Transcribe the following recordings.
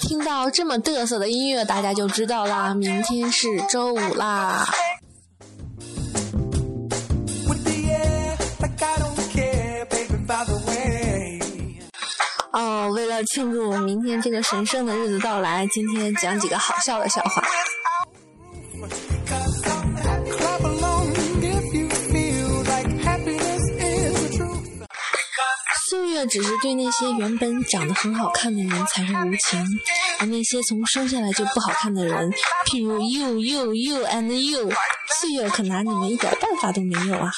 听到这么嘚瑟的音乐，大家就知道啦，明天是周五啦。哦，为了庆祝明天这个神圣的日子到来，今天讲几个好笑的笑话。月只是对那些原本长得很好看的人才会无情，而那些从生下来就不好看的人，譬如 you you you and you，岁月可拿你们一点办法都没有啊。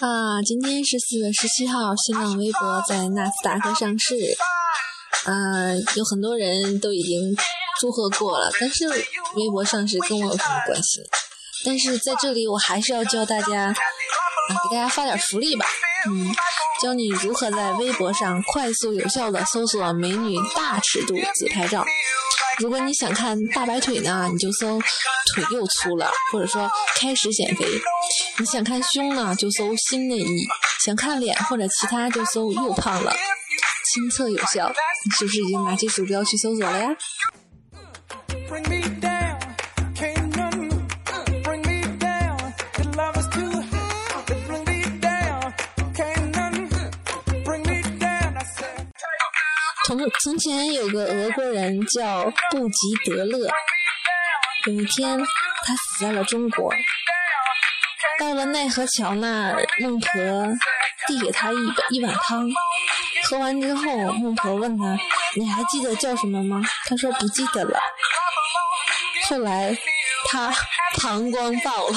啊，今天是四月十七号，新浪微博在纳斯达克上市。啊，有很多人都已经祝贺过了，但是微博上是跟我有什么关系？但是在这里，我还是要教大家，啊，给大家发点福利吧。嗯，教你如何在微博上快速有效的搜索美女大尺度自拍照。如果你想看大白腿呢，你就搜腿又粗了，或者说开始减肥；你想看胸呢，就搜新内衣；想看脸或者其他，就搜又胖了。亲测有效，你是不是已经拿起鼠标去搜索了呀？从从前有个俄国人叫布吉德勒，有一天他死在了中国。到了奈何桥那儿，孟婆递给他一一碗汤，喝完之后，孟婆问他：“你还记得叫什么吗？”他说：“不记得了。”后来他膀胱爆了。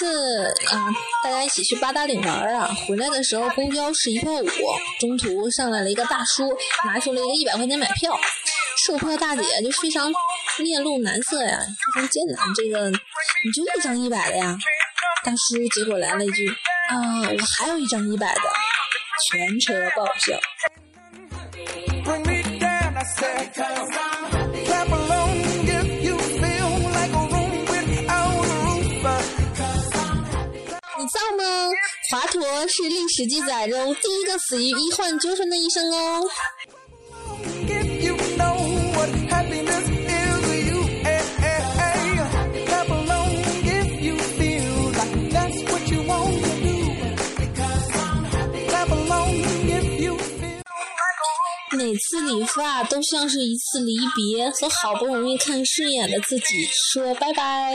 次啊，大家一起去八达岭玩啊，回来的时候公交是一块五，中途上来了一个大叔，拿出了一个一百块钱买票，售票大姐就非常面露难色呀，非常艰难，这个你就一张一百的呀？大叔结果来了一句啊，我还有一张一百的，全车爆笑。造吗？华佗是历史记载中第一个死于医患纠纷的医生哦。每次理发都像是一次离别，和好不容易看顺眼的自己说拜拜。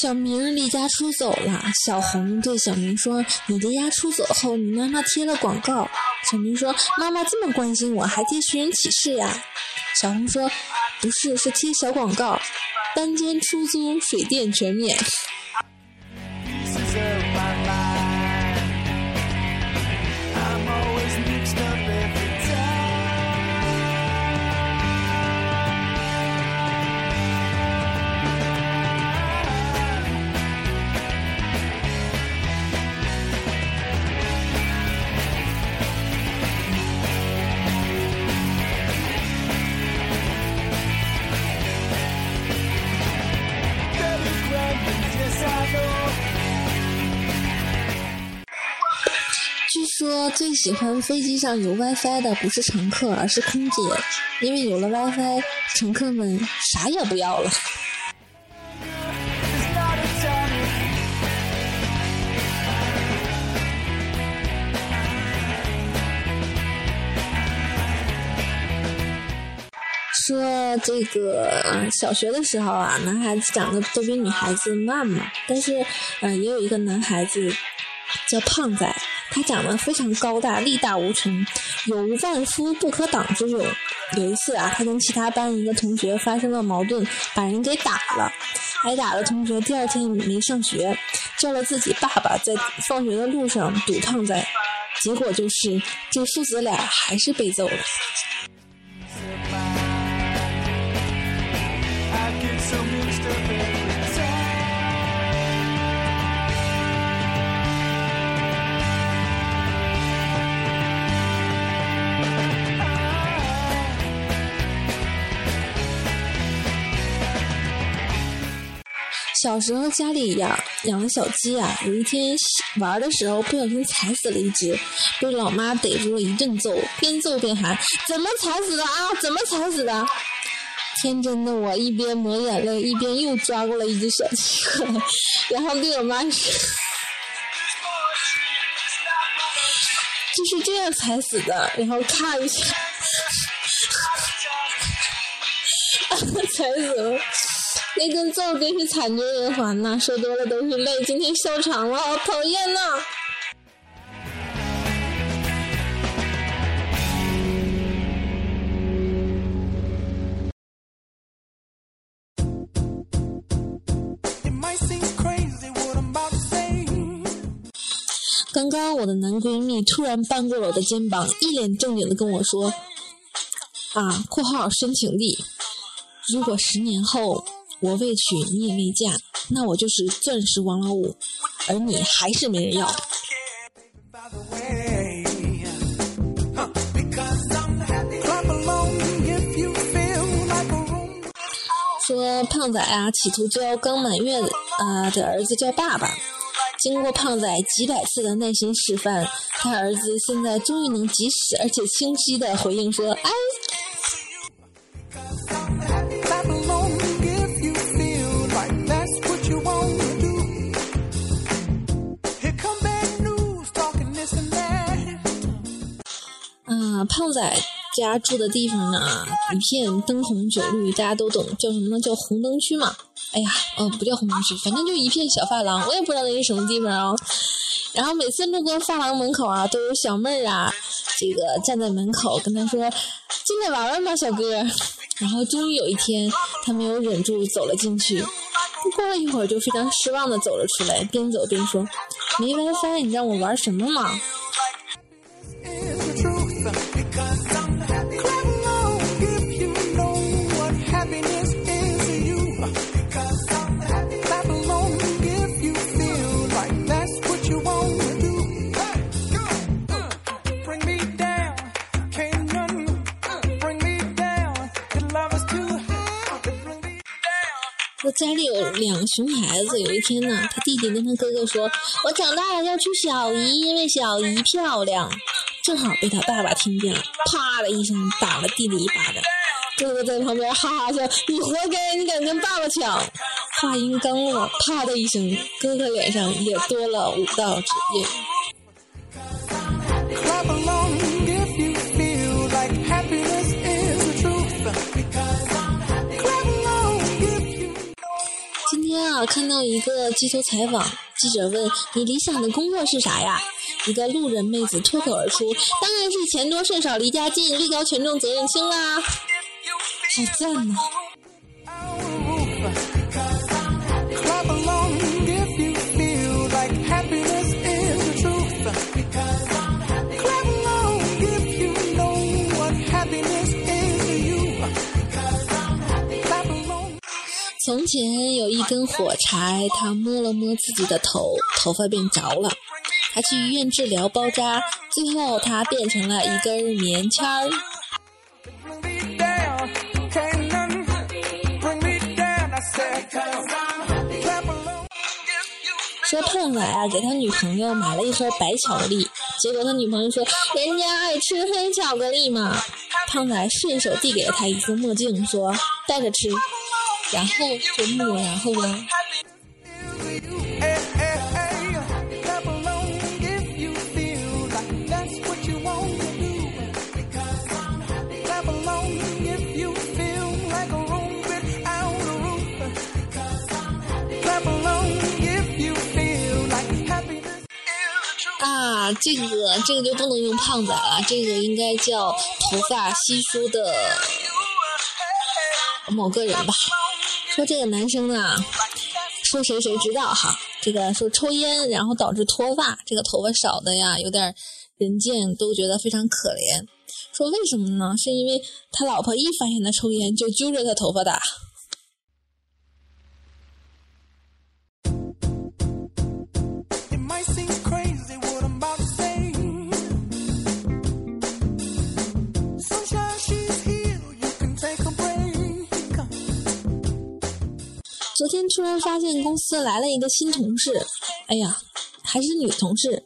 小明离家出走了，小红对小明说：“你离家出走后，你妈妈贴了广告。”小明说：“妈妈这么关心我，还贴寻人启事呀？”小红说：“不是，是贴小广告，单间出租，水电全免。”最喜欢飞机上有 WiFi 的不是乘客，而是空姐，因为有了 WiFi，乘客们啥也不要了。说这个小学的时候啊，男孩子长得都比女孩子慢嘛，但是嗯，也有一个男孩子叫胖仔。他长得非常高大，力大无穷，有万夫不可挡之勇。有一次啊，他跟其他班一个同学发生了矛盾，把人给打了。挨打的同学第二天没上学，叫了自己爸爸在放学的路上堵胖仔，结果就是这父子俩还是被揍了。小时候家里养养了小鸡啊，有一天玩的时候不小心踩死了一只，被老妈逮住了一顿揍，边揍边喊：“怎么踩死的啊？怎么踩死的？”天真的我一边抹眼泪，一边又抓过来一只小鸡，然后对我妈说：“就是这样踩死的。”然后咔一下，踩死了。那根揍真是惨绝人寰呐！说多了都是泪，今天笑场了，好讨厌呐！刚刚我的男闺蜜突然扳过了我的肩膀，一脸正经的跟我说：“啊，括号申请地，如果十年后……”我未娶，你也未嫁，那我就是钻石王老五，而你还是没人要。说胖仔啊，企图教刚满月啊的儿子叫爸爸，经过胖仔几百次的耐心示范，他儿子现在终于能及时而且清晰的回应说：“哎。”胖仔家住的地方呢，一片灯红酒绿，大家都懂，叫什么呢？叫红灯区嘛。哎呀，呃，不叫红灯区，反正就一片小发廊，我也不知道那是什么地方啊。然后每次路过发廊门口啊，都有小妹儿啊，这个站在门口跟他说：“进来玩玩吧，小哥。”然后终于有一天，他没有忍住走了进去，过了一会儿就非常失望的走了出来，边走边说：“没 WiFi，你让我玩什么嘛？”家里有两个熊孩子，有一天呢，他弟弟跟他哥哥说：“我长大了要娶小姨，因为小姨漂亮。”正好被他爸爸听见了，啪的一声打了弟弟一巴掌。哥哥在旁边哈哈笑：“你活该，你敢跟爸爸抢！”话音刚落，啪的一声，哥哥脸上也多了五道指印。看到一个街头采访，记者问：“你理想的工作是啥呀？”一个路人妹子脱口而出：“当然是钱多事少离家近，力高权重责任轻啦！”好赞呐！从前有一根火柴，他摸了摸自己的头，头发变着了。他去医院治疗包扎，最后他变成了一根棉签儿。说胖仔啊，给他女朋友买了一盒白巧克力，结果他女朋友说：“人家爱吃黑巧克力嘛。”胖仔顺手递给了他一副墨镜，说：“戴着吃。”然后就没有然后了。啊，这个这个就不能用胖仔了，这个应该叫头发稀疏的某个人吧。说这个男生啊，说谁谁知道哈？这个说抽烟然后导致脱发，这个头发少的呀，有点人见都觉得非常可怜。说为什么呢？是因为他老婆一发现他抽烟就揪着他头发打。昨天突然发现公司来了一个新同事，哎呀，还是女同事，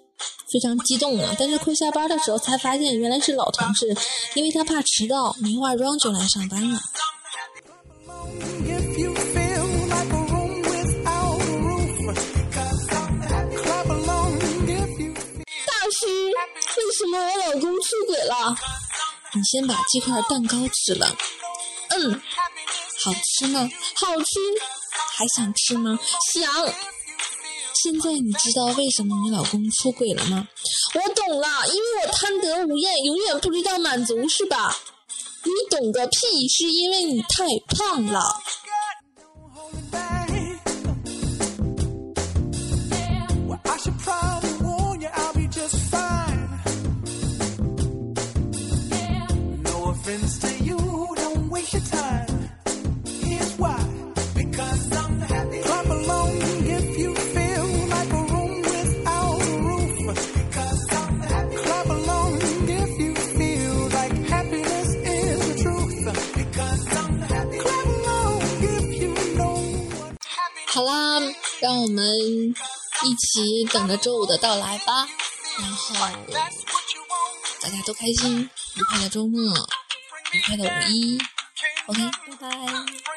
非常激动啊。但是快下班的时候才发现原来是老同事，因为他怕迟到，没化妆就来上班了。大师，为什么我老公出轨了？你先把这块蛋糕吃了。嗯，好吃吗？好吃。还想吃吗？想。现在你知道为什么你老公出轨了吗？我懂了，因为我贪得无厌，永远不知道满足，是吧？你懂个屁！是因为你太胖了。好我们一起等着周五的到来吧。然后大家都开心，愉快的周末，愉快的五一。OK，拜拜。